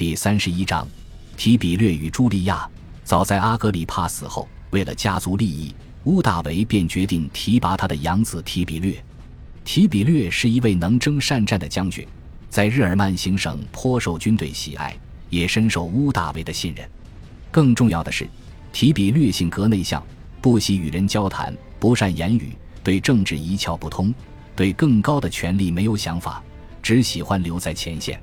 第三十一章，提比略与朱莉亚。早在阿格里帕死后，为了家族利益，乌大维便决定提拔他的养子提比略。提比略是一位能征善战的将军，在日耳曼行省颇受军队喜爱，也深受乌大维的信任。更重要的是，提比略性格内向，不喜与人交谈，不善言语，对政治一窍不通，对更高的权力没有想法，只喜欢留在前线。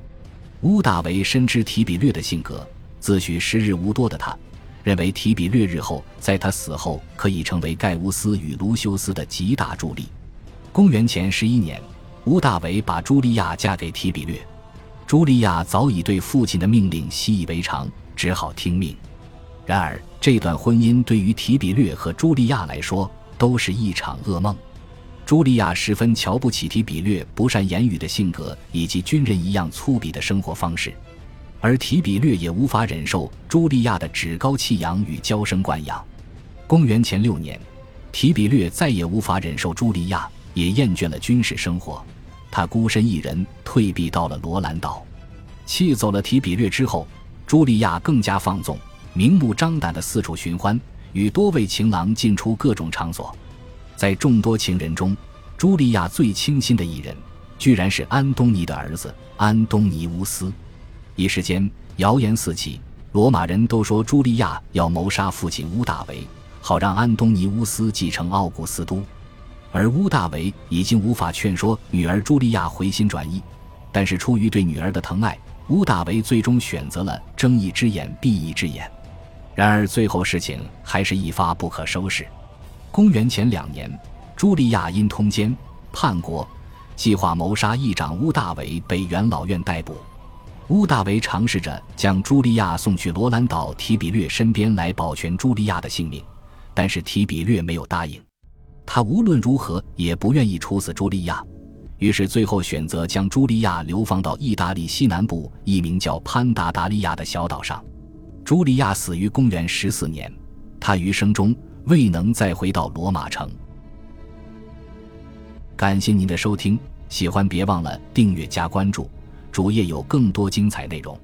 乌大维深知提比略的性格，自诩时日无多的他。认为提比略日后在他死后可以成为盖乌斯与卢修斯的极大助力。公元前十一年，乌大维把茱莉亚嫁给提比略。茱莉亚早已对父亲的命令习以为常，只好听命。然而，这段婚姻对于提比略和茱莉亚来说都是一场噩梦。茱莉亚十分瞧不起提比略不善言语的性格以及军人一样粗鄙的生活方式。而提比略也无法忍受茱莉亚的趾高气扬与娇生惯养。公元前六年，提比略再也无法忍受茱莉亚，也厌倦了军事生活，他孤身一人退避到了罗兰岛。气走了提比略之后，茱莉亚更加放纵，明目张胆地四处寻欢，与多位情郎进出各种场所。在众多情人中，茱莉亚最倾心的一人，居然是安东尼的儿子安东尼乌斯。一时间，谣言四起，罗马人都说茱莉亚要谋杀父亲乌大维，好让安东尼乌斯继承奥古斯都。而乌大维已经无法劝说女儿茱莉亚回心转意，但是出于对女儿的疼爱，乌大维最终选择了睁一只眼闭一只眼。然而，最后事情还是一发不可收拾。公元前两年，茱莉亚因通奸叛国，计划谋杀议长乌大维，被元老院逮捕。乌大维尝试着将茱莉亚送去罗兰岛提比略身边来保全茱莉亚的性命，但是提比略没有答应。他无论如何也不愿意处死茱莉亚，于是最后选择将茱莉亚流放到意大利西南部一名叫潘达达利亚的小岛上。茱莉亚死于公元十四年，她余生中未能再回到罗马城。感谢您的收听，喜欢别忘了订阅加关注。主页有更多精彩内容。